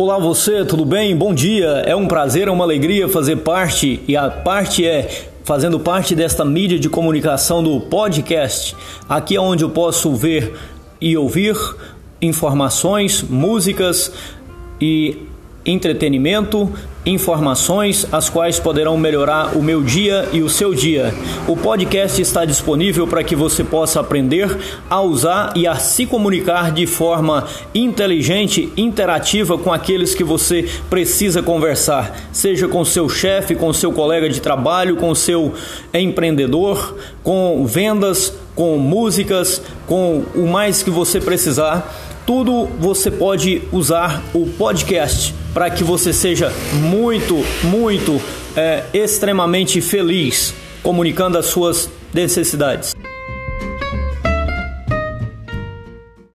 Olá você, tudo bem? Bom dia. É um prazer, é uma alegria fazer parte e a parte é fazendo parte desta mídia de comunicação do podcast. Aqui é onde eu posso ver e ouvir informações, músicas e entretenimento, informações as quais poderão melhorar o meu dia e o seu dia. O podcast está disponível para que você possa aprender a usar e a se comunicar de forma inteligente, interativa com aqueles que você precisa conversar, seja com seu chefe, com seu colega de trabalho, com seu empreendedor, com vendas, com músicas, com o mais que você precisar tudo você pode usar o podcast para que você seja muito, muito, é, extremamente feliz comunicando as suas necessidades.